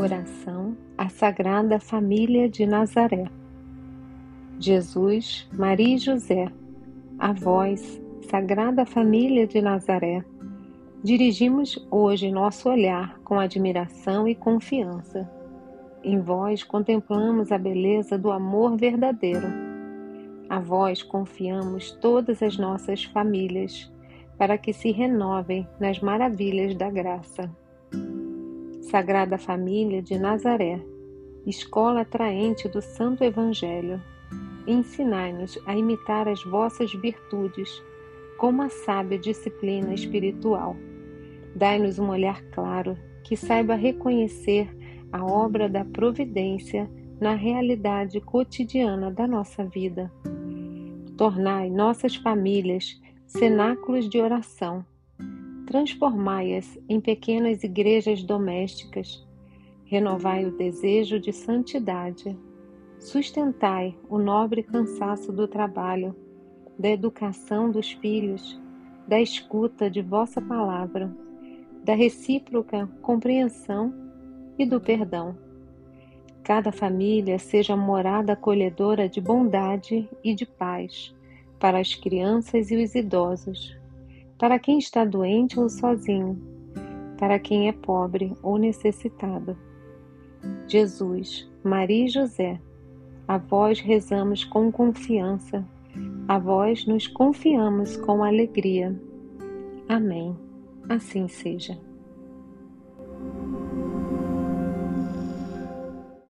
Oração à Sagrada Família de Nazaré. Jesus, Maria e José, a vós, Sagrada Família de Nazaré, dirigimos hoje nosso olhar com admiração e confiança. Em vós contemplamos a beleza do amor verdadeiro. A vós confiamos todas as nossas famílias, para que se renovem nas maravilhas da graça. Sagrada Família de Nazaré, escola atraente do Santo Evangelho, ensinai-nos a imitar as vossas virtudes com uma sábia disciplina espiritual. Dai-nos um olhar claro que saiba reconhecer a obra da providência na realidade cotidiana da nossa vida. Tornai nossas famílias cenáculos de oração transformai-as em pequenas igrejas domésticas, renovai o desejo de santidade, sustentai o nobre cansaço do trabalho, da educação dos filhos, da escuta de vossa palavra, da recíproca compreensão e do perdão. Cada família seja morada acolhedora de bondade e de paz para as crianças e os idosos para quem está doente ou sozinho, para quem é pobre ou necessitado. Jesus, Maria e José, a vós rezamos com confiança, a vós nos confiamos com alegria. Amém. Assim seja.